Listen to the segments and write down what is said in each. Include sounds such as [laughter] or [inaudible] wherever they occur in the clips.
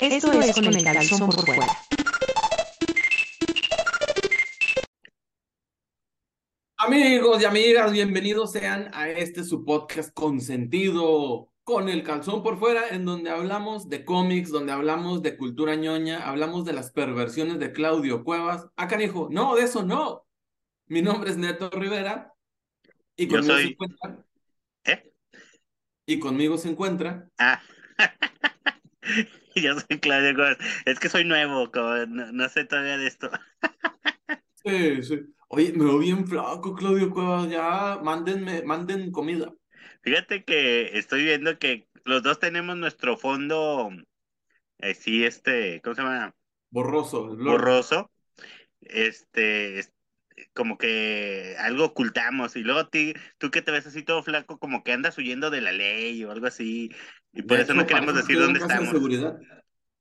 Esto es con el calzón por fuera. Amigos y amigas, bienvenidos sean a este su podcast consentido con el calzón por fuera, en donde hablamos de cómics, donde hablamos de cultura ñoña, hablamos de las perversiones de Claudio Cuevas. Ah, canijo, no, de eso no. Mi nombre es Neto Rivera y Yo conmigo se encuentra. ¿Eh? Y conmigo se encuentra. Ah. [laughs] [laughs] Yo soy Claudio Gómez. Es que soy nuevo, como no, no sé todavía de esto. Sí, sí. Oye, me veo bien flaco, Claudio Cuevas. Ya, mándenme, manden comida. Fíjate que estoy viendo que los dos tenemos nuestro fondo, eh, sí, este, ¿cómo se llama? Borroso. Borroso. Este, es- como que algo ocultamos. Y luego ti, tú que te ves así todo flaco, como que andas huyendo de la ley o algo así. Y por De eso no hecho, queremos parece decir dónde casa de estamos. seguridad.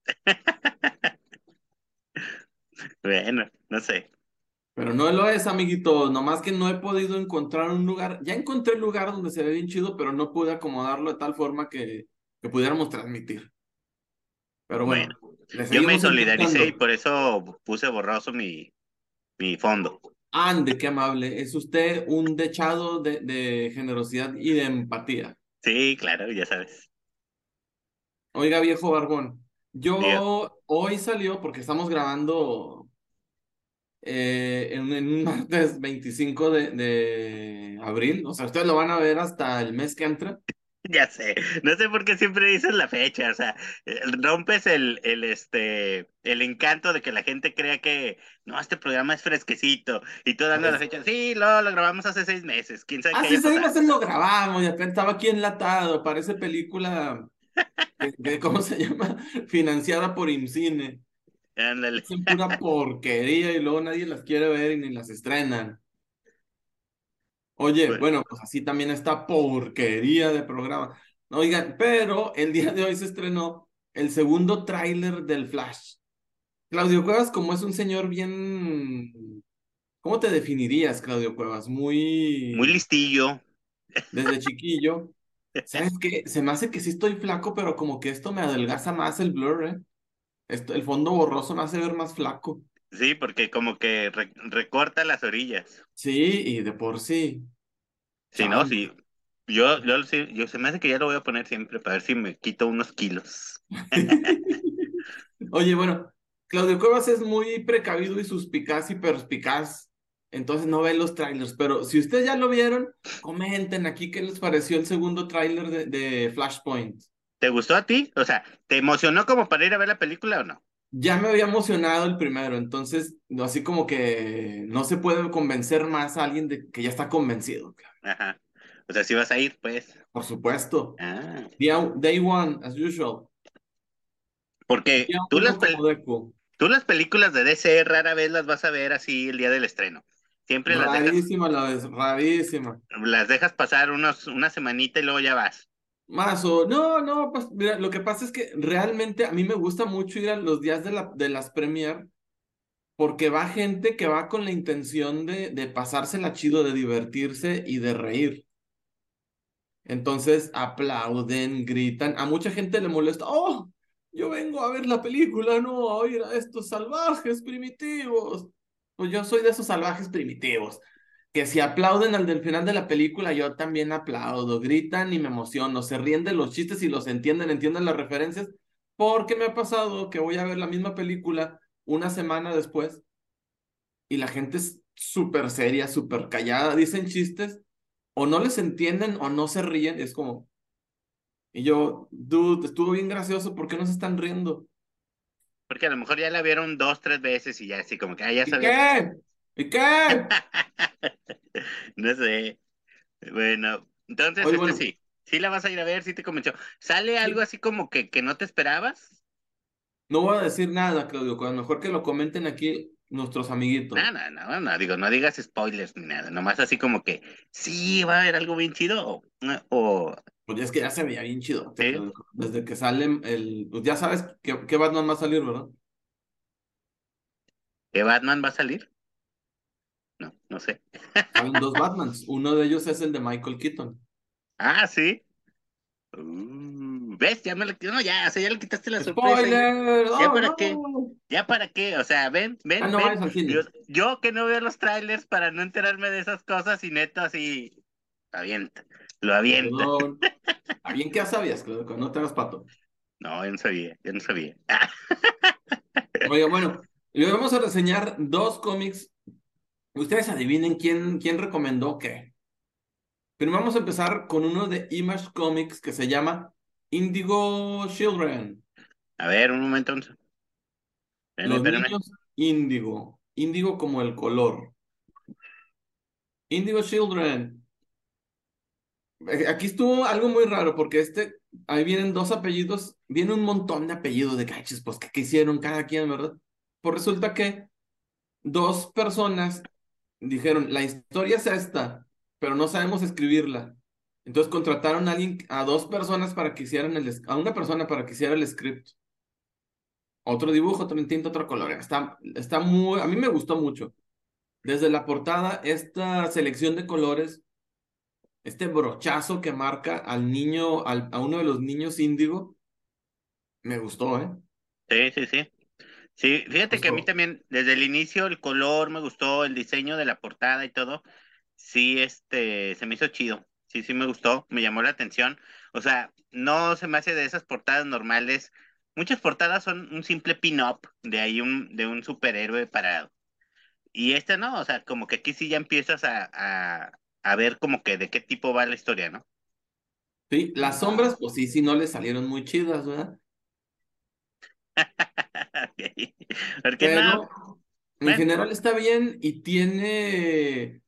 [laughs] Bueno, no sé. Pero no lo es, amiguito. Nomás que no he podido encontrar un lugar. Ya encontré el lugar donde se ve bien chido, pero no pude acomodarlo de tal forma que, que pudiéramos transmitir. Pero bueno, le Yo me solidaricé y por eso puse borroso mi, mi fondo. Ande, qué amable. Es usted un dechado de, de generosidad y de empatía. Sí, claro, ya sabes. Oiga, viejo barbón. Yo hoy salió, porque estamos grabando eh, en, en un [laughs] martes 25 de, de abril. O sea, ustedes lo van a ver hasta el mes que entra. [laughs] Ya sé. No sé por qué siempre dices la fecha. O sea, rompes el, el, este, el encanto de que la gente crea que no, este programa es fresquecito. Y tú dando la fecha. Sí, lo, lo grabamos hace seis meses. ¿Quién sabe qué Así haya se pasado? lo grabamos y acá estaba aquí enlatado. Parece película, de- de- ¿cómo se llama? [laughs] Financiada por IMCINE. Ándale. Hacen pura porquería y luego nadie las quiere ver y ni las estrenan. Oye, Bueno. bueno, pues así también esta porquería de programa. Oigan, pero el día de hoy se estrenó el segundo tráiler del Flash. Claudio Cuevas, como es un señor bien... ¿Cómo te definirías, Claudio Cuevas? Muy... Muy listillo. desde chiquillo. [laughs] ¿Sabes qué? Se me hace que sí estoy flaco, pero como que esto me adelgaza más el blur, ¿eh? Esto, el fondo borroso me hace ver más flaco. Sí, porque como que re- recorta las orillas. Sí, y de por sí. Si no, sí. Yo, yo, sí, yo se me hace que ya lo voy a poner siempre para ver si me quito unos kilos. [laughs] [laughs] Oye, bueno, Claudio Cuevas es muy precavido y suspicaz y perspicaz, entonces no ve los trailers, pero si ustedes ya lo vieron, comenten aquí qué les pareció el segundo tráiler de, de Flashpoint. ¿Te gustó a ti? O sea, ¿te emocionó como para ir a ver la película o no? Ya me había emocionado el primero, entonces así como que no se puede convencer más a alguien de que ya está convencido. Ajá. O sea, si vas a ir, pues. Por supuesto. Ah. Day one, as usual. Porque tú las, tú las películas de DC rara vez las vas a ver así el día del estreno. Siempre las dejas, Rarísima la vez, rarísima. las dejas pasar unos, una semanita y luego ya vas. Más o no, no, pues mira, lo que pasa es que realmente a mí me gusta mucho ir a los días de, la, de las premier porque va gente que va con la intención de, de pasársela chido, de divertirse y de reír. Entonces aplauden, gritan, a mucha gente le molesta, oh, yo vengo a ver la película, no a oír a estos salvajes primitivos. Pues yo soy de esos salvajes primitivos que si aplauden al del final de la película, yo también aplaudo, gritan y me emociono, se ríen de los chistes y los entienden, entienden las referencias, porque me ha pasado que voy a ver la misma película una semana después y la gente es súper seria, súper callada, dicen chistes, o no les entienden o no se ríen, es como... Y yo, dude, estuvo bien gracioso, ¿por qué no se están riendo? Porque a lo mejor ya la vieron dos, tres veces y ya así como que, ah, ya ¿Y sabía. qué? ¿Y qué? [laughs] No sé. Bueno, entonces, Oye, este bueno. sí. Sí la vas a ir a ver, sí te convenció. ¿Sale algo así como que, que no te esperabas? No voy a decir nada, Claudio, a lo mejor que lo comenten aquí nuestros amiguitos. No, no, no, no, digo, no digas spoilers ni nada, nomás así como que sí va a haber algo bien chido o, o Pues es que ya se veía bien chido. Sí. Desde que sale el. Pues ya sabes que, que Batman va a salir, ¿verdad? ¿que Batman va a salir? No, sé. Salen dos Batmans. Uno de ellos es el de Michael Keaton. Ah, sí. Uh, ¿Ves? Ya me lo no, ya, o sea, ya le quitaste la sorpresa. ¡Spoiler! ¿Ya ¡Oh, para no! qué? ¿Ya para qué? O sea, ven, ven, Ah, no ven. Yo, yo que no veo los trailers para no enterarme de esas cosas y neto así, avienta, lo avienta. Ah, [laughs] bien que ya sabías, que no te hagas pato. No, yo no sabía, yo no sabía. Oiga, bueno, hoy vamos a reseñar dos cómics. Ustedes adivinen quién, quién recomendó qué. Pero vamos a empezar con uno de Image Comics que se llama Indigo Children. A ver, un momento. Espérame, Los espérame. niños índigo. Índigo como el color. Indigo Children. Aquí estuvo algo muy raro porque este, ahí vienen dos apellidos, viene un montón de apellidos de caches, pues que hicieron cada quien, ¿verdad? Pues resulta que dos personas dijeron, la historia es esta, pero no sabemos escribirla. Entonces contrataron a alguien, a dos personas para que hicieran el, a una persona para que hiciera el script. Otro dibujo, otro tinta, otro color. Está, está muy, a mí me gustó mucho. Desde la portada, esta selección de colores, este brochazo que marca al niño, al, a uno de los niños índigo, me gustó, ¿eh? Sí, sí, sí. Sí, fíjate que a mí también, desde el inicio, el color me gustó, el diseño de la portada y todo. Sí, este, se me hizo chido. Sí, sí me gustó, me llamó la atención. O sea, no se me hace de esas portadas normales. Muchas portadas son un simple pin-up de ahí un, de un superhéroe parado. Y este no, o sea, como que aquí sí ya empiezas a, a, a ver como que de qué tipo va la historia, ¿no? Sí, las sombras, pues sí, sí, no le salieron muy chidas, ¿verdad? [laughs] [laughs] Porque Pero no, en bueno. general está bien y tiene,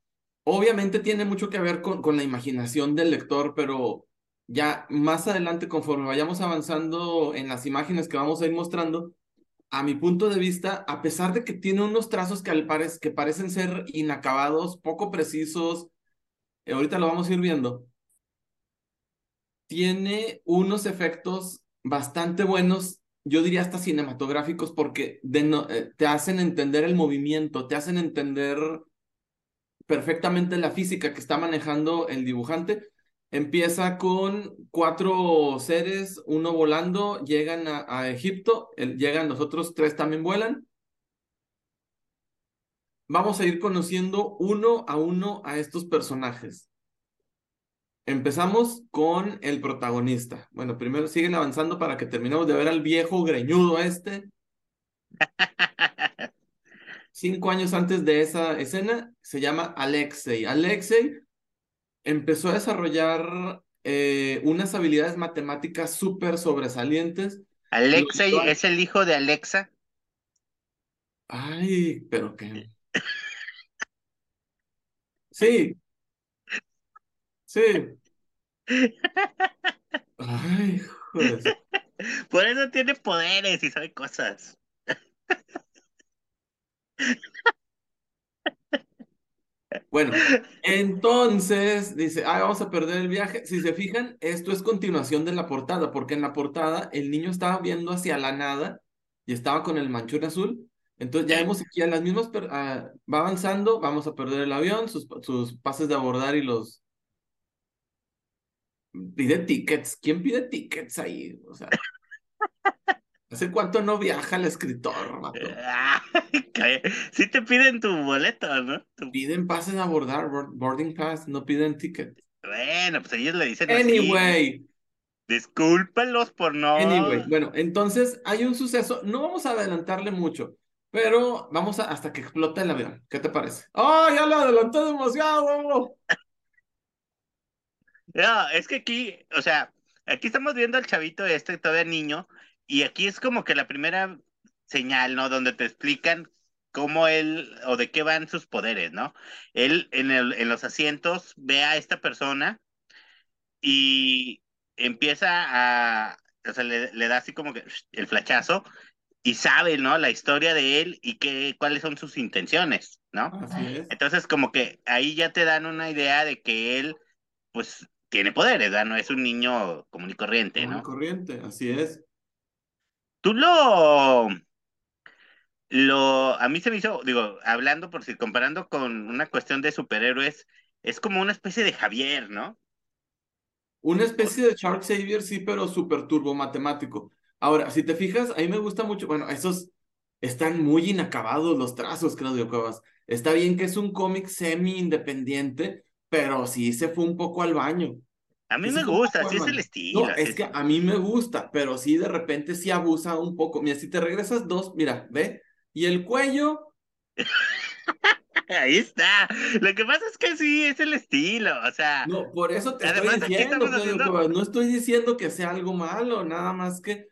obviamente tiene mucho que ver con, con la imaginación del lector, pero ya más adelante, conforme vayamos avanzando en las imágenes que vamos a ir mostrando, a mi punto de vista, a pesar de que tiene unos trazos que, al parec- que parecen ser inacabados, poco precisos, eh, ahorita lo vamos a ir viendo, tiene unos efectos bastante buenos, yo diría hasta cinematográficos, porque eh, te hacen entender el movimiento, te hacen entender perfectamente la física que está manejando el dibujante. Empieza con cuatro seres, uno volando, llegan a, Egipto, llegan los otros tres también vuelan. Vamos a ir conociendo uno a uno a estos personajes. Empezamos con el protagonista. Bueno, primero siguen avanzando para que terminemos de ver al viejo greñudo este. [laughs] Cinco años antes de esa escena, se llama Alexei. Alexei empezó a desarrollar eh, unas habilidades matemáticas súper sobresalientes. Alexei es el hijo de Alexa. Ay, pero qué. Sí. Sí. Ay, hijo de su- Por eso tiene poderes y sabe cosas. Bueno, entonces dice, ah, vamos a perder el viaje. Si se fijan, esto es continuación de la portada, porque en la portada el niño estaba viendo hacia la nada y estaba con el manchón azul. Entonces ya vemos aquí a las mismas, va avanzando, vamos a perder el avión, sus, sus pases de abordar y los... Pide tickets. ¿Quién pide tickets ahí? O sea, [laughs] ¿hace cuánto no viaja el escritor, Ay, Sí te piden tu boleto, ¿no? Tu- Piden pases de abordar, board- boarding pass, no piden tickets. Bueno, pues ellos le dicen así. Anyway. Discúlpenlos por no. Anyway, bueno, entonces hay un suceso, no vamos a adelantarle mucho, pero vamos a, hasta que explota el avión. ¿Qué te parece? ¡Oh, ya lo adelanté demasiado! No, es que aquí, o sea, aquí estamos viendo al chavito este todavía niño, y aquí es como que la primera señal, ¿no? Donde te explican cómo él o de qué van sus poderes, ¿no? Él en el, en los asientos ve a esta persona y empieza a, o sea, le, le da así como que el flachazo y sabe, ¿no? La historia de él y qué, cuáles son sus intenciones, ¿no? Entonces, como que ahí ya te dan una idea de que él, pues, tiene poderes, ¿verdad? No es un niño común y corriente, Común y ¿no? corriente, así es. Tú lo, lo, a mí se me hizo, digo, hablando por si comparando con una cuestión de superhéroes, es como una especie de Javier, ¿no? Una especie de Shark Savior, sí, pero súper turbo matemático. Ahora, si te fijas, a mí me gusta mucho, bueno, esos están muy inacabados los trazos, Claudio Cuevas. Está bien que es un cómic semi-independiente, pero sí se fue un poco al baño. A mí Sí me gusta, sí es el estilo. No, es que a mí me gusta, pero sí de repente sí abusa un poco. Mira, si te regresas dos, mira, ve, y el cuello, [laughs] Ahí está. Lo que pasa es que sí, es el estilo. O sea, no, por eso te Además, estoy diciendo, haciendo- no estoy diciendo que sea algo malo, nada más que,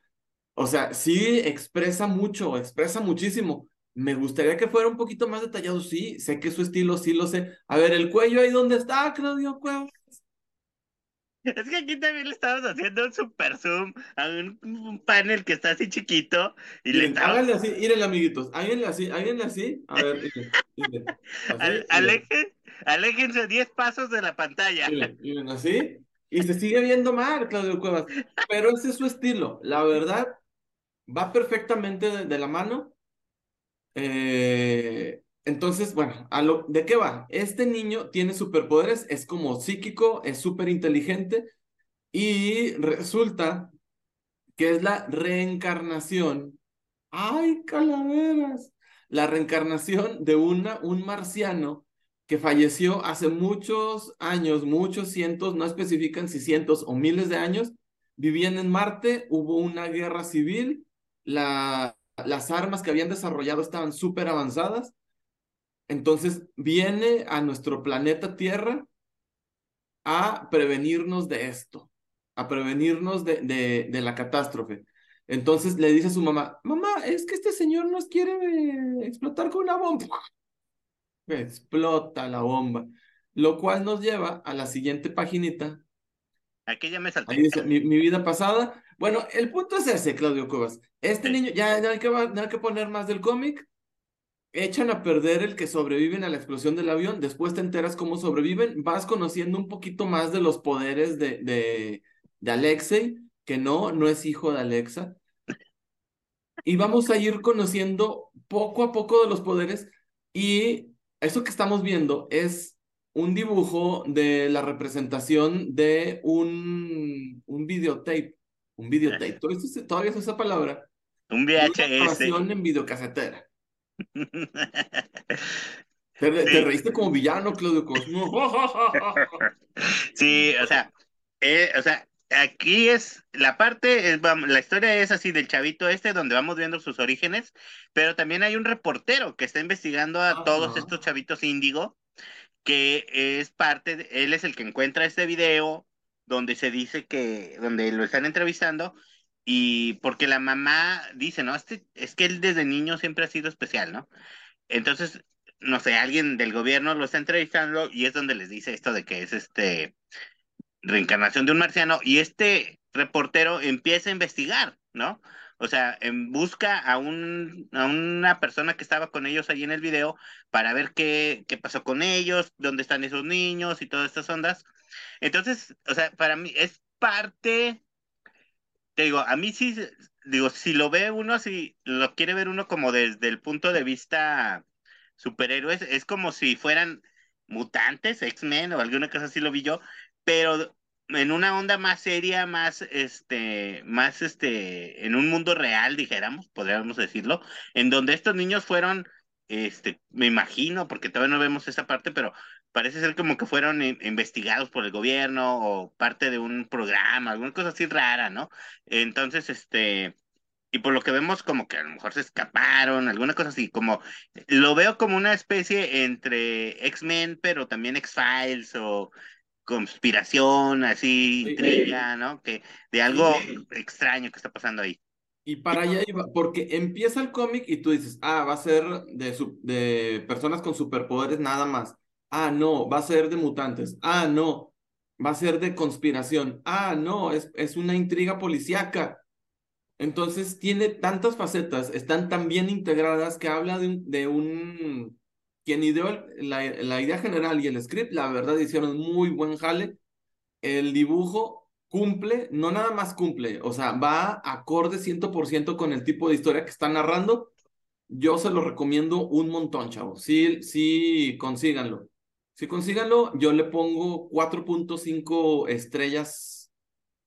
o sea, sí expresa mucho, expresa muchísimo. Me gustaría que fuera un poquito más detallado, sí, sé que su estilo, sí lo sé. A ver, el cuello ahí dónde está, Claudio Cuevas. [laughs] es que aquí también le estamos haciendo un super zoom a un, un panel que está así chiquito y le Miren, estamos. háganle así, mírenle, amiguitos, háganle así, háganle así. A ver, miren, miren, así, miren. alejen- aléjense 10 pasos de la pantalla. Miren, miren, así. Y se sigue viendo mal, Claudio Cuevas. Pero ese es su estilo. La verdad, va perfectamente de, de la mano. Eh, entonces, bueno, ¿de qué va? Este niño tiene superpoderes, es como psíquico, es súper inteligente y resulta que es la reencarnación. ¡Ay, calaveras! La reencarnación de una, un marciano que falleció hace muchos años, muchos cientos, no especifican si cientos o miles de años, vivían en Marte, hubo una guerra civil, la, las armas que habían desarrollado estaban súper avanzadas, entonces viene a nuestro planeta Tierra a prevenirnos de esto, a prevenirnos de, de, de la catástrofe. Entonces le dice a su mamá, mamá, es que este señor nos quiere eh, explotar con una bomba. [laughs] Explota la bomba. Lo cual nos lleva a la siguiente paginita. Aquí ya me salté. Ahí dice, mi, mi vida pasada. Bueno, el punto es ese, Claudio Cuevas. Este niño, ya no hay, que, no hay que poner más del cómic. Echan a perder el que sobreviven a la explosión del avión. Después te enteras cómo sobreviven. Vas conociendo un poquito más de los poderes de, de, de Alexei, que no, no es hijo de Alexa. Y vamos a ir conociendo poco a poco de los poderes. Y eso que estamos viendo es un dibujo de la representación de un, un videotape. Un videotape. ¿Todavía se, todavía se usa esa palabra? Un una VHS. grabación en videocasetera. [laughs] Te, Sí. te reíste como villano, Claudio Cosmo. [laughs] [laughs] Sí, o sea, eh, o sea, aquí es la parte, es, la historia es así del chavito este, donde vamos viendo sus orígenes, pero también hay un reportero que está investigando a todos estos chavitos índigo, que es parte, de- él es el que encuentra este video donde se dice que, donde lo están entrevistando, y porque la mamá dice, no, este, es que él desde niño siempre ha sido especial, ¿no? Entonces, no sé, alguien del gobierno lo está entrevistando y es donde les dice esto de que es este reencarnación de un marciano y este reportero empieza a investigar, ¿no? O sea, en busca a, un, a una persona que estaba con ellos ahí en el video para ver qué, qué pasó con ellos, dónde están esos niños y todas estas ondas. Entonces, o sea, para mí es parte, te digo, a mí sí, digo, si lo ve uno, si lo quiere ver uno como desde el punto de vista superhéroes, es como si fueran mutantes, X-Men o alguna cosa así lo vi yo, pero en una onda más seria, más este, más este, en un mundo real, dijéramos, podríamos decirlo, en donde estos niños fueron, este, me imagino, porque todavía no vemos esa parte, pero parece ser como que fueron in- investigados por el gobierno o parte de un programa, alguna cosa así rara, ¿no? Entonces, este, y por lo que vemos como que a lo mejor se escaparon, alguna cosa así, como lo veo como una especie entre X-Men, pero también X-Files o conspiración, así, Sí. intriga, ¿no? Que de algo Sí. extraño que está pasando ahí. Y para allá iba, porque empieza el cómic y tú dices, ah, va a ser de, de personas con superpoderes nada más. Ah, no, va a ser de mutantes. Ah, no, va a ser de conspiración. Ah, no, es, es una intriga policíaca. Entonces tiene tantas facetas, están tan bien integradas que habla de un, de un quien ideó la, la idea general y el script, la verdad hicieron muy buen jale. El dibujo cumple, no nada más cumple, o sea, va acorde 100% con el tipo de historia que está narrando. Yo se lo recomiendo un montón, chavos. Sí, sí, consíganlo. Si consíganlo, yo le pongo 4.5 estrellas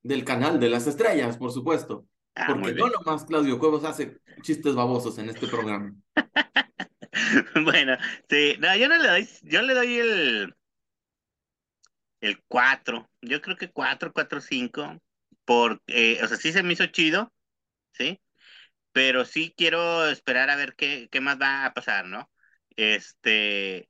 del canal de las estrellas, por supuesto. Ah, Porque no nomás Claudio Cuevas hace chistes babosos en este programa. [laughs] Bueno, sí, no, yo no le doy, yo le doy el, el 4, yo creo que 4, 4, 5, porque, o sea, sí se me hizo chido, ¿sí? Pero sí quiero esperar a ver qué, qué más va a pasar, ¿no? Este,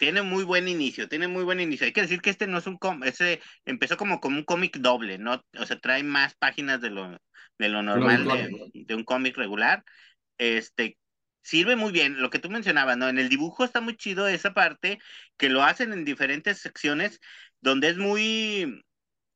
tiene muy buen inicio, tiene muy buen inicio. Hay que decir que este no es un cómic, ese empezó como, como un cómic doble, ¿no? O sea, trae más páginas de lo, de lo normal de, de un cómic regular. Este, sirve muy bien, lo que tú mencionabas, ¿no? En el dibujo está muy chido esa parte, que lo hacen en diferentes secciones, donde es muy,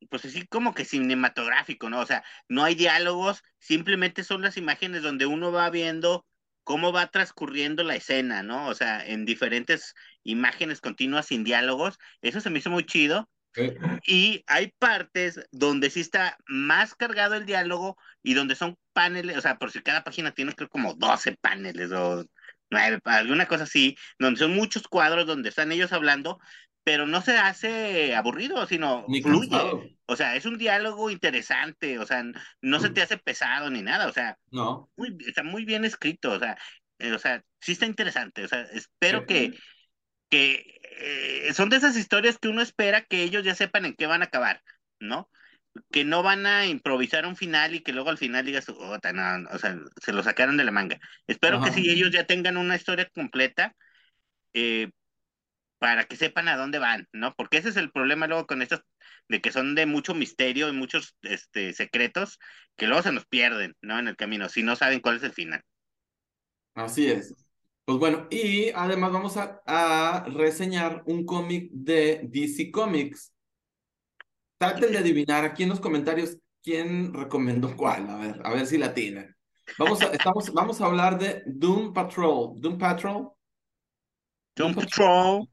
pues así como que cinematográfico, ¿no? O sea, no hay diálogos, simplemente son las imágenes donde uno va viendo cómo va transcurriendo la escena, ¿no? O sea, en diferentes imágenes continuas sin diálogos. Eso se me hizo muy chido. Eh, Y hay partes donde sí está más cargado el diálogo y donde son paneles, o sea, por si cada página tiene creo como 12 paneles o 9, alguna cosa así, donde son muchos cuadros donde están ellos hablando, pero no se hace aburrido, sino Ni fluye. cansado. O sea, es un diálogo interesante, o sea, no se te hace pesado ni nada, o sea, No. muy, está muy bien escrito, o sea, eh, o sea, sí está interesante, o sea, espero Sí. que, que eh, son de esas historias que uno espera que ellos ya sepan en qué van a acabar, ¿no? Que no van a improvisar un final y que luego al final digas, "Oh, no", o sea, se lo sacaron de la manga. Espero que sí ellos ya tengan una historia completa eh, para que sepan a dónde van, ¿no? Porque ese es el problema luego con estos, de que son de mucho misterio y muchos este, secretos, que luego se nos pierden, ¿no? En el camino, si no saben cuál es el final. Así es. Pues bueno, y además vamos a, a reseñar un cómic de DC Comics. Traten de adivinar aquí en los comentarios quién recomendó cuál. A ver, a ver si la tienen. Vamos a, estamos, vamos a hablar de Doom Patrol. Doom Patrol. Doom Patrol.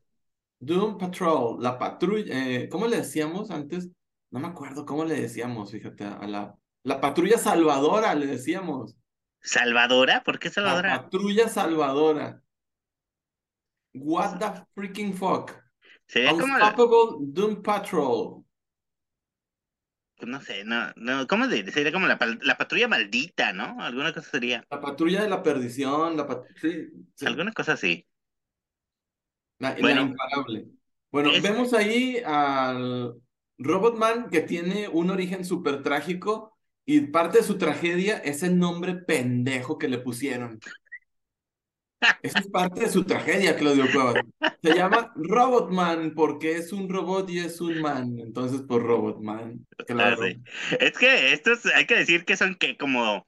Doom Patrol, la patrulla, eh, ¿cómo le decíamos antes? No me acuerdo cómo le decíamos, fíjate, a la, la patrulla salvadora le decíamos. ¿Salvadora? ¿Por qué La Salvadora? patrulla salvadora. What the freaking fuck? Sería como la, Unstoppable Doom Patrol. no sé, no, no, ¿cómo se Sería como la, la patrulla maldita, ¿no? Alguna cosa sería, La patrulla de la perdición, la pat- sí, sí, alguna cosa así. la, la Bueno. imparable. Bueno, Es- vemos ahí al Robotman que tiene un origen súper trágico y parte de su tragedia es el nombre pendejo que le pusieron. Esa es parte de su tragedia, Claudio Cuevas. Se llama Robotman porque es un robot y es un man. Entonces, por Robotman. Claro. Ah, sí. Es que estos hay que decir que son que como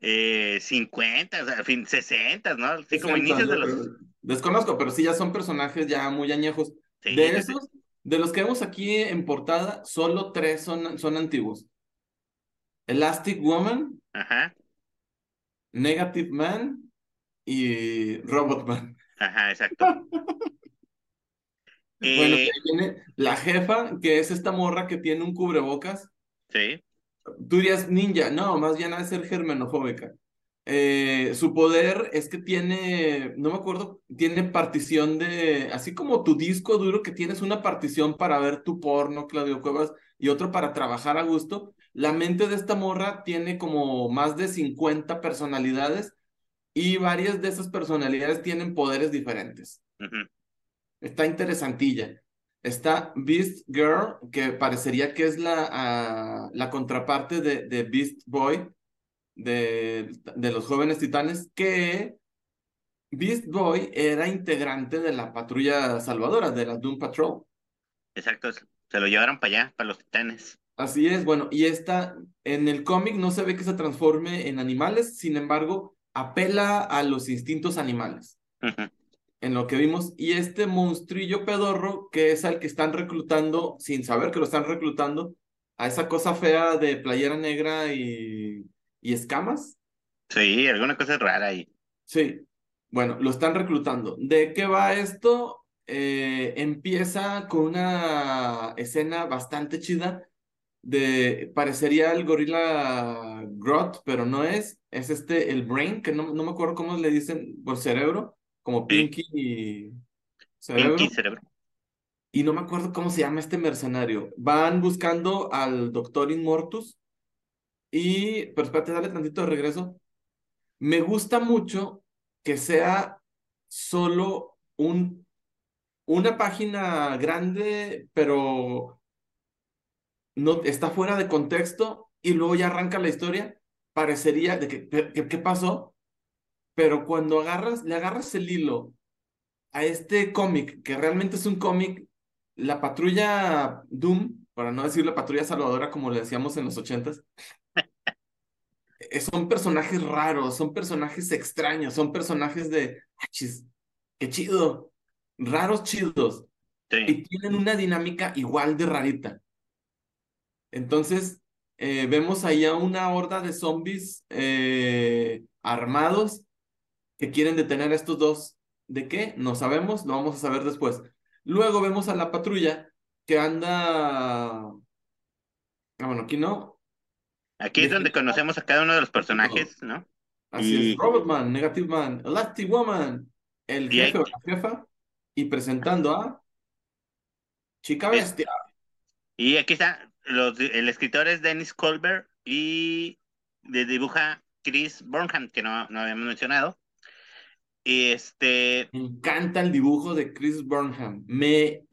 eh, 50, o sea, fin, 60, ¿no? Sí, como 60, inicios de los... Desconozco, pero sí ya son personajes ya muy añejos. Sí, de sí. esos, de los que vemos aquí en portada, solo tres son, son antiguos. Elastic Woman, Ajá, Negative Man y Robotman. ajá, exacto. [laughs] Bueno, Eh, que ahí viene la jefa, que es esta morra que tiene un cubrebocas. sí, Tú dirías ninja, no, más bien ha de ser germenofóbica. Eh, su poder es que tiene, no me acuerdo, tiene partición de, así como tu disco duro que tienes una partición para ver tu porno, Claudio Cuevas, y otro para trabajar a gusto. La mente de esta morra tiene como más de 50 personalidades y varias de esas personalidades tienen poderes diferentes. Está interesantilla. Está Beast Girl, que parecería que es la, ah, la contraparte de, de Beast Boy, de, de los jóvenes titanes, que Beast Boy era integrante de la patrulla salvadora, de la Doom Patrol. exacto. Se lo llevaron para allá, para los titanes. Así es, bueno, y esta en el cómic no se ve que se transforme en animales, sin embargo, apela a los instintos animales. En lo que vimos, y este monstrillo pedorro, que es al que están reclutando, sin saber que lo están reclutando, a esa cosa fea de playera negra y, y escamas. Sí, alguna cosa rara ahí. Sí, bueno, lo están reclutando. ¿De qué va esto? Eh, empieza con una escena bastante chida de, parecería el gorila Groot, pero no es, es este, el Brain, que no, no me acuerdo cómo le dicen por cerebro, como. Pinky y cerebro. Pinky cerebro. y no me acuerdo cómo se llama este mercenario. Van buscando al doctor Inmortus y, pero espérate, dale tantito de regreso. Me gusta mucho que sea solo un, una página grande, pero no está fuera de contexto y luego ya arranca la historia. Parecería de que, ¿qué pasó? Pero cuando agarras, le agarras el hilo a este cómic, que realmente es un cómic, la patrulla Doom, para no decir la patrulla salvadora como le decíamos en los ochentas, eh, son personajes raros, son personajes extraños, son personajes de, qué chido, raros chidos. Y tienen una dinámica igual de rarita. Entonces, eh, vemos ahí a una horda de zombies eh, armados que quieren detener a estos dos. ¿De qué? No sabemos, lo vamos a saber después. Luego vemos a la patrulla que anda... Ah, bueno, aquí no. Aquí es donde conocemos a cada uno de los personajes, ¿no? Así es, Robotman, Negative Man, Elastic Woman, el jefe o la jefa, y presentando a Chica Bestia. Y aquí está, el escritor es Dennis Colbert y de dibuja Chris Burnham, que no, no habíamos mencionado. Y este. Me encanta el dibujo de Chris Burnham. Me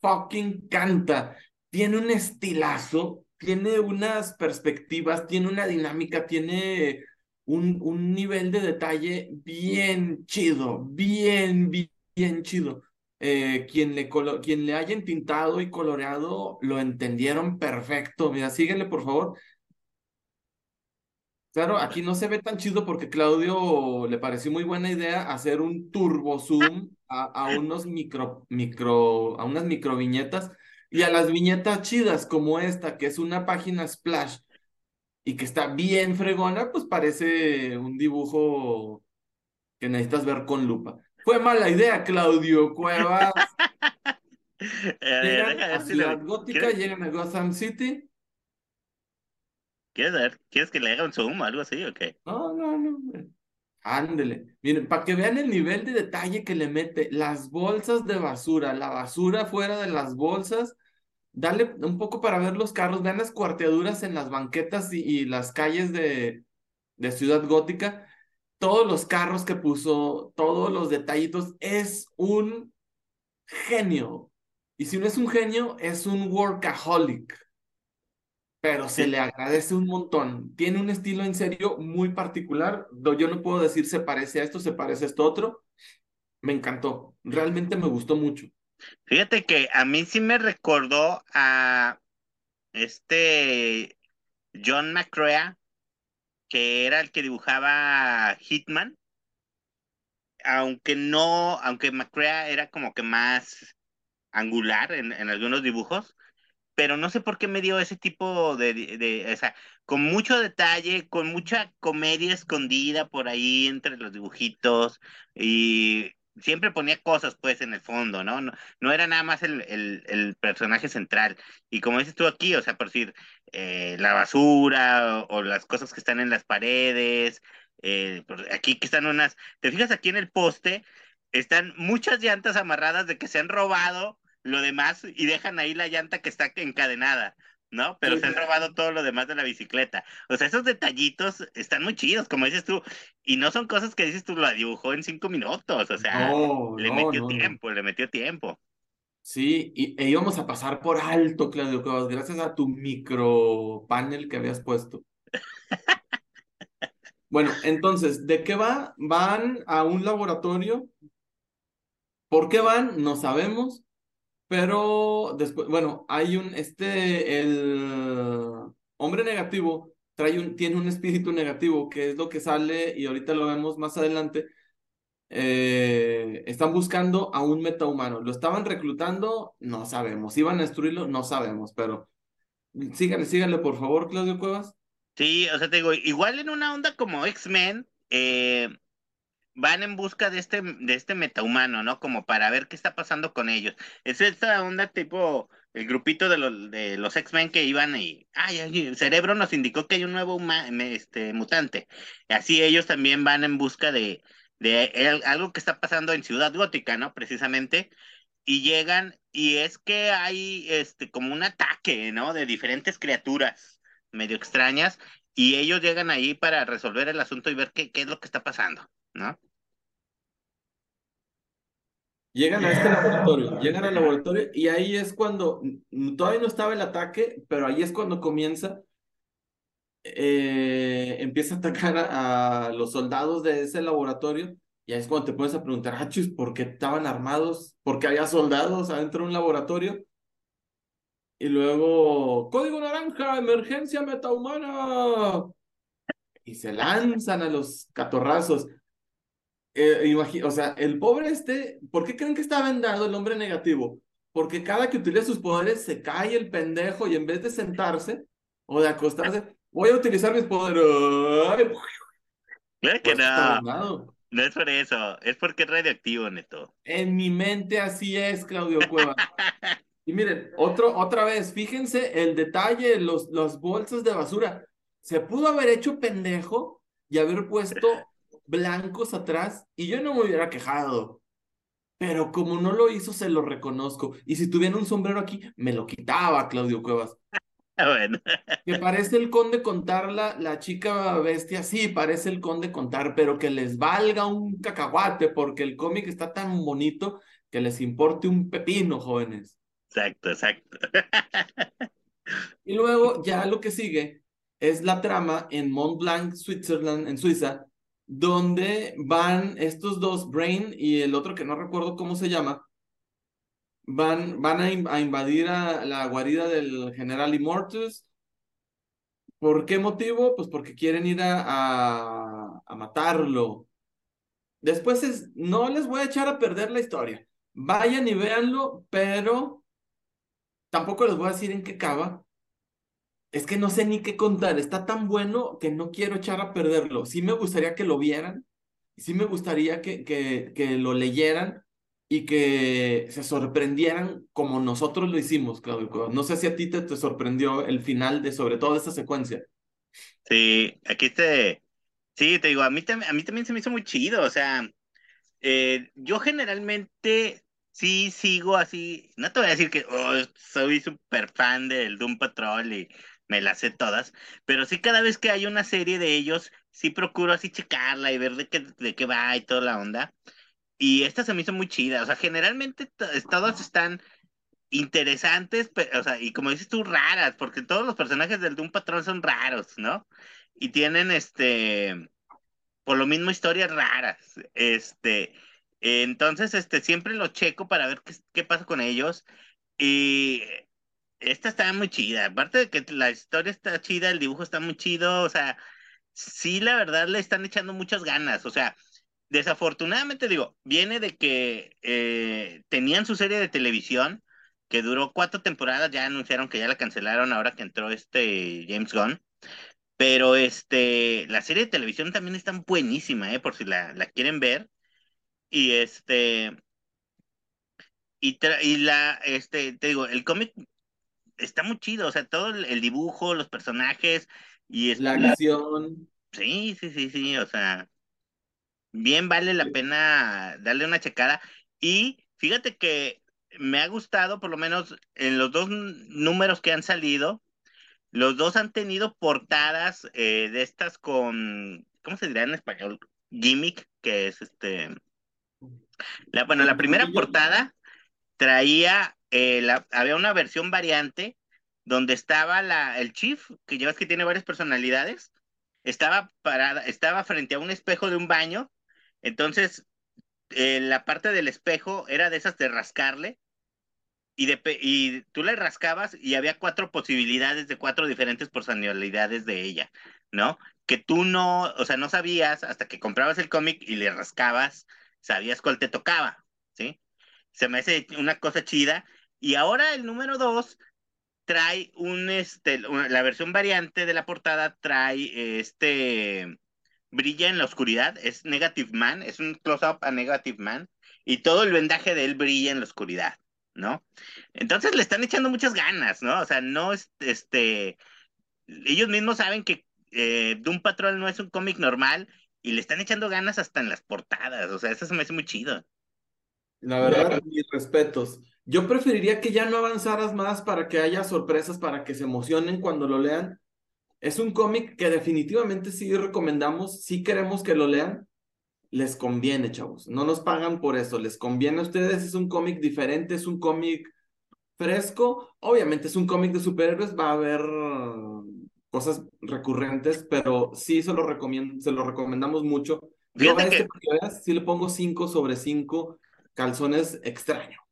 fucking encanta. Tiene un estilazo, tiene unas perspectivas, tiene una dinámica, tiene un, un nivel de detalle bien chido, bien, bien, chido. Eh, quien, le quien le y coloreado lo entendieron perfecto. Mira, síguele por favor. Claro, aquí no se ve tan chido porque Claudio le pareció muy buena idea hacer un turbo zoom a, a unos micro, micro, a unas micro viñetas y a las viñetas chidas como esta, que es una página splash y que está bien fregona, pues parece un dibujo que necesitas ver con lupa. Fue mala idea, Claudio Cuevas. llegan a Ciudad Gótica, llegan a Gotham City ¿Quieres ver? ¿Quieres que le haga un zoom o algo así o qué? No, no, no. Ándele. Miren, para que vean el nivel de detalle que le mete, las bolsas de basura, la basura fuera de las bolsas, dale un poco para ver los carros, vean las cuarteaduras en las banquetas y, las calles de, de Ciudad Gótica, todos los carros que puso, todos los detallitos, es un genio. Y si no es un genio, es un workaholic pero se le agradece un montón. Tiene un estilo en serio muy particular. Yo no puedo decir se parece a esto, se parece a esto otro. Me encantó. Realmente me gustó mucho. Fíjate que a mí sí me recordó a este John McCrea, que era el que dibujaba Hitman. Aunque no, aunque McCrea era como que más angular en, algunos dibujos, pero no sé por qué me dio ese tipo de, de, o sea, con mucho detalle, con mucha comedia escondida por ahí entre los dibujitos y siempre ponía cosas pues en el fondo, ¿no? No, no era nada más el, el, personaje central. Y como dices tú aquí, o sea, por decir, eh, la basura o, las cosas que están en las paredes, eh, aquí que están unas, te fijas aquí en el poste, están muchas llantas amarradas de que se han robado lo demás y dejan ahí la llanta que está encadenada, ¿no? Pero se han robado todo lo demás de la bicicleta. O sea, esos detallitos están muy chidos, como dices tú, y no son cosas que dices tú, lo dibujó en cinco minutos, o sea, le metió tiempo, le metió tiempo. Sí, y e íbamos a pasar por alto, Claudio gracias a tu micro panel que habías puesto. [laughs] bueno, entonces, ¿de qué va? Van a un laboratorio. ¿Por qué van? No sabemos. Pero después, bueno, hay un, este, el hombre negativo trae un, tiene un espíritu negativo, que es lo que sale, y ahorita lo vemos más adelante. Eh, están buscando a un metahumano. ¿Lo estaban reclutando? No sabemos. ¿Iban a destruirlo? No sabemos, pero síganle, síganle, por favor, Claudio Cuevas. Sí, o sea, te digo, igual en una onda como X-Men, eh, van en busca de este, de este metahumano, ¿no? Como para ver qué está pasando con ellos. Es esta onda tipo el grupito de los, de los X-Men que iban y, ay, el cerebro nos indicó que hay un nuevo este, mutante. Así ellos también van en busca de, de algo que está pasando en Ciudad Gótica, ¿no? Precisamente. y llegan y es que hay este como un ataque, ¿no? De diferentes criaturas medio extrañas y ellos llegan ahí para resolver el asunto y ver qué, qué es lo que está pasando, ¿no? Llegan a este laboratorio, llegan al laboratorio y ahí es cuando, todavía no estaba el ataque, pero ahí es cuando comienza, eh, empieza a atacar a, los soldados de ese laboratorio y ahí es cuando te pones a preguntar, ah, ¿por qué estaban armados? ¿Por qué había soldados adentro de un laboratorio? Y luego, código naranja, emergencia metahumana. Y se lanzan a los catorrazos. Eh, o sea, el pobre este, ¿por qué creen que está vendado el hombre negativo? Porque cada que utiliza sus poderes se cae el pendejo y en vez de sentarse o de acostarse, voy a utilizar mis poderes. Claro que pues no. No es por eso, es porque es radioactivo, Neto. En mi mente así es, Claudio Cueva. y miren, otro, otra vez, fíjense el detalle, los, los bolsas de basura. Se pudo haber hecho pendejo y haber puesto blancos atrás y yo no me hubiera quejado. Pero como no lo hizo, se lo reconozco. Y si tuviera un sombrero aquí, me lo quitaba, Claudio Cuevas. [laughs] Bueno. Que parece el conde contar la, la chica bestia, sí, parece el conde contar, pero que les valga un cacahuate, porque el cómic está tan bonito que les importe un pepino, jóvenes. Exacto, exacto. Y luego ya [laughs] lo que sigue es la trama en Mont Blanc, Switzerland, en Suiza, donde van estos dos, Brain y el otro que no recuerdo cómo se llama, van, van a, invadir a la guarida del general Immortus. ¿Por qué motivo? Pues porque quieren ir a, a, matarlo. Después es, no les voy a echar a perder la historia. Vayan y véanlo, pero tampoco les voy a decir en qué acaba, es que no sé ni qué contar, está tan bueno que no quiero echar a perderlo. Sí me gustaría que lo vieran, sí me gustaría que, que, que lo leyeran y que se sorprendieran como nosotros lo hicimos, Claudio. No sé si a ti te, te sorprendió el final de sobre todo esta secuencia. Sí, aquí te, sí, te digo, a mí, a mí también se me hizo muy chido, o sea, eh, yo generalmente sí sigo así, no te voy a decir que oh, soy súper fan del Doom Patrol y me las sé todas, pero sí cada vez que hay una serie de ellos, sí procuro así checarla y ver de qué, de qué va y toda la onda. Y esta se me hizo muy chida, o sea, generalmente todas están interesantes, o sea, y como dices tú, raras, porque todos los personajes del Doom Patrol son raros, ¿no? Y tienen, este, por lo mismo, historias raras, este, entonces, este, siempre lo checo para ver qué, qué pasa con ellos. Y esta está muy chida. Aparte de que la historia está chida, el dibujo está muy chido, o sea, sí, la verdad le están echando muchas ganas. O sea, desafortunadamente digo, viene de que eh, tenían su serie de televisión que duró cuatro temporadas, ya anunciaron que ya la cancelaron ahora que entró este James Gunn. Pero este, la serie de televisión también está buenísima, ¿eh? Por si la, quieren ver. Y este, y, y la, este, te digo, el cómic está muy chido, o sea, todo el, dibujo, los personajes y es, la acción. Sí, sí, sí, sí, o sea, bien vale la pena darle una checada y fíjate que me ha gustado, por lo menos en los dos números que han salido, los dos han tenido portadas eh, de estas con, ¿cómo se dirá en español? Gimmick, que es este... La, bueno, la primera portada traía eh, había una versión variante donde estaba la, el chief, que llevas que tiene varias personalidades, estaba parada, estaba frente a un espejo de un baño, entonces eh, la parte del espejo era de esas de rascarle, y, de, y tú le rascabas y había cuatro posibilidades de cuatro diferentes personalidades de ella, ¿no? Que tú no, o sea, no sabías hasta que comprabas el cómic y le rascabas, sabías cuál te tocaba, ¿sí? Se me hace una cosa chida y ahora el número 2 trae un, este, la versión variante de la portada trae este, brilla en la oscuridad, es Negative Man, es un close-up a Negative Man, y todo el vendaje de él brilla en la oscuridad, ¿no? Entonces le están echando muchas ganas, ¿no? O sea, no es, este, ellos mismos saben que eh, Doom Patrol no es un cómic normal y le están echando ganas hasta en las portadas, o sea, eso se me hace muy chido. La verdad, mis respetos. Yo preferiría que ya no avanzaras más para que haya sorpresas, para que se emocionen cuando lo lean. Es un cómic que definitivamente sí recomendamos, sí queremos que lo lean. Les conviene, chavos. No nos pagan por eso, les conviene a ustedes. Es un cómic diferente, es un cómic fresco. Obviamente es un cómic de superhéroes, va a haber cosas recurrentes, pero sí se lo, recomiendo, se lo recomendamos mucho. Yo a este, que... sí le pongo 5 sobre 5 calzones extraños.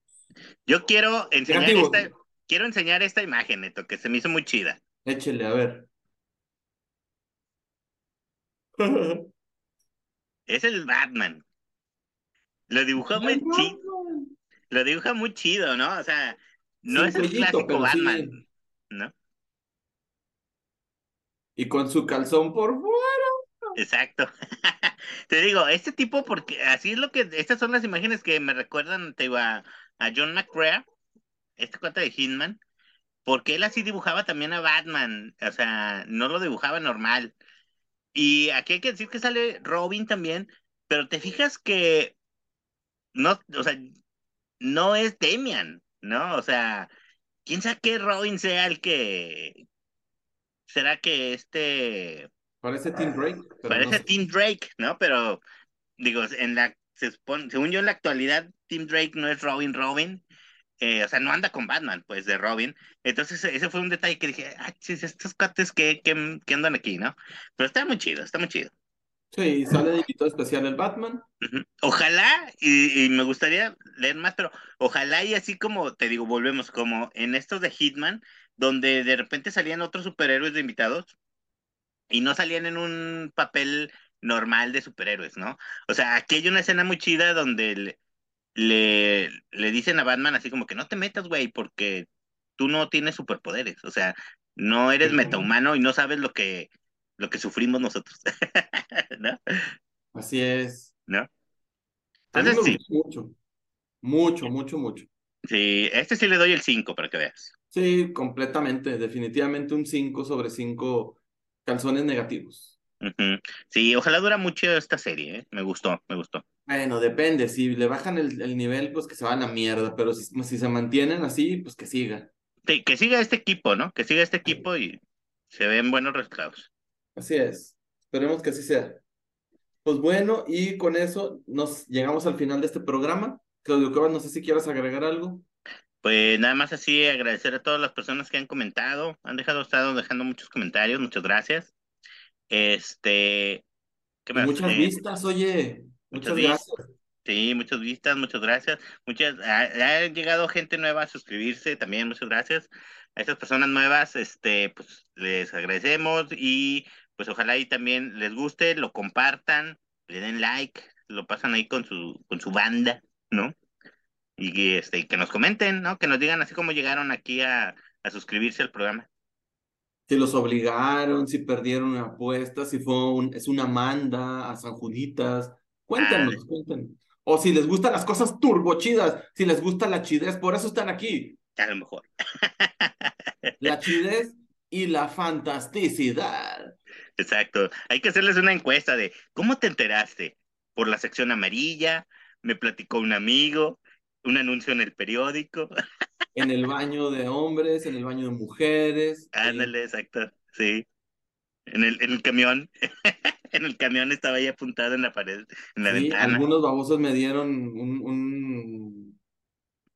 Yo quiero enseñar, esta, quiero enseñar esta imagen, Neto, que se me hizo muy chida. Échele, a ver. [laughs] es el Batman. Lo dibujó muy chido. Lo dibuja muy chido, ¿no? O sea, no es el clásico Batman, ¿no? Y con su calzón por fuera. Exacto. [laughs] te digo, este tipo, porque así es lo que, estas son las imágenes que me recuerdan, te digo, a, John McCrea, este cuate de Hitman, porque él así dibujaba también a Batman, o sea, no lo dibujaba normal. Y aquí hay que decir que sale Robin también, pero te fijas que no, o sea, no es Demian, ¿no? O sea, quién sabe que Robin sea el que, será que este Parece Tim Drake. Parece Tim Drake, ¿no? Pero, digo, en la, según yo en la actualidad, Tim Drake no es Robin Robin. Eh, o sea, no anda con Batman, pues, de Robin. Entonces, ese fue un detalle que dije, ah, chis, estos cuates que, que, andan aquí, ¿no? Pero está muy chido, está muy chido. Sí, sale de invitado especial el Batman. Ojalá, y, y, me gustaría leer más, pero ojalá y así como, te digo, volvemos como en estos de Hitman, donde de repente salían otros superhéroes de invitados, y no salían en un papel normal de superhéroes, ¿no? O sea, aquí hay una escena muy chida donde le, le, dicen a Batman así como que no te metas, güey, porque tú no tienes superpoderes, o sea, no eres metahumano y no sabes lo que, lo que sufrimos nosotros, [laughs] ¿no? Así es. ¿No? Entonces, sí. Mucho, mucho, mucho, mucho. Sí, este sí le doy el 5 para que veas. Sí, completamente, definitivamente un 5 sobre 5 calzones negativos. Sí, ojalá dura mucho esta serie, ¿eh? me gustó, me gustó. Bueno, depende, si le bajan el, nivel, pues que se van a mierda, pero si, si, se mantienen así, pues que siga. Sí, que siga este equipo, ¿no? Que siga este equipo y se ven buenos resultados. Así es, esperemos que así sea. Pues bueno, y con eso nos llegamos al final de este programa. Claudio Cuevas, no sé si quieras agregar algo. Pues nada más así agradecer a todas las personas que han comentado, han dejado, estado dejando muchos comentarios, muchas gracias. Este, ¿qué más? Muchas eh, vistas, oye. Muchas, gracias. Sí, muchas vistas, muchas gracias. Muchas, ha, llegado gente nueva a suscribirse, también muchas gracias. A estas personas nuevas, este, pues les agradecemos y pues ojalá y también les guste, lo compartan, le den like, lo pasan ahí con su, con su banda, ¿no? Y este, que nos comenten, ¿no? Que nos digan así como llegaron aquí a, a suscribirse al programa. Si los obligaron, si perdieron una apuesta, si fue un, es una manda a San Juditas. Cuéntanos, cuéntanos. O si les gustan las cosas turbochidas, si les gusta la chidez, por eso están aquí. A lo mejor. [laughs] La chidez y la fantasticidad. Exacto. Hay que hacerles una encuesta de cómo te enteraste. Por la sección amarilla, me platicó un amigo, un anuncio en el periódico. [laughs] En el baño de hombres, en el baño de mujeres. Ándale, exacto, sí. En el, en el camión, [laughs] en el camión estaba ahí apuntado en la pared, en la ventana. Algunos babosos me dieron un, un,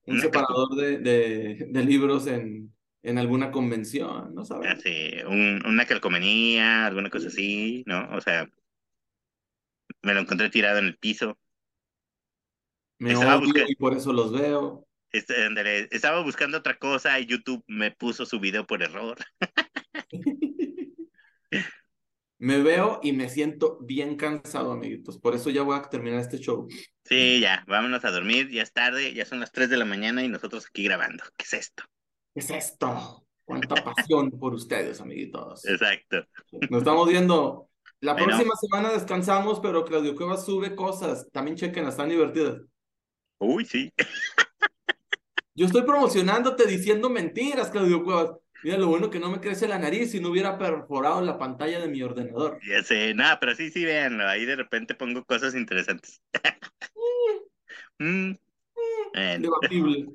un separador de, de, de, libros en, en alguna convención, ¿no sabes? Ah, sí, un, una calcomanía, alguna cosa así, ¿no? O sea, me lo encontré tirado en el piso. Me odio y por eso los veo. Este, estaba buscando otra cosa y YouTube me puso su video por error. [laughs] me veo y me siento bien cansado, amiguitos. Por eso ya voy a terminar este show. Sí, ya, vámonos a dormir. Ya es tarde, ya son las 3 de la mañana y nosotros aquí grabando. ¿Qué es esto? ¿Qué es esto? Cuánta pasión por ustedes, amiguitos. Exacto. Nos estamos viendo. La próxima semana descansamos, pero Claudio Cuevas sube cosas. También chequen, están divertidas. Uy, sí. Yo estoy promocionándote diciendo mentiras, Claudio Cuevas. Mira, lo bueno que no me crece la nariz si no hubiera perforado la pantalla de mi ordenador. Ya sé, nada, pero sí, sí, véanlo. Ahí de repente pongo cosas interesantes. [laughs] Mm. [laughs] Bueno, Debatible.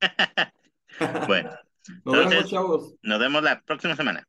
[laughs] bueno, Nos vemos, chavos. nos vemos la próxima semana.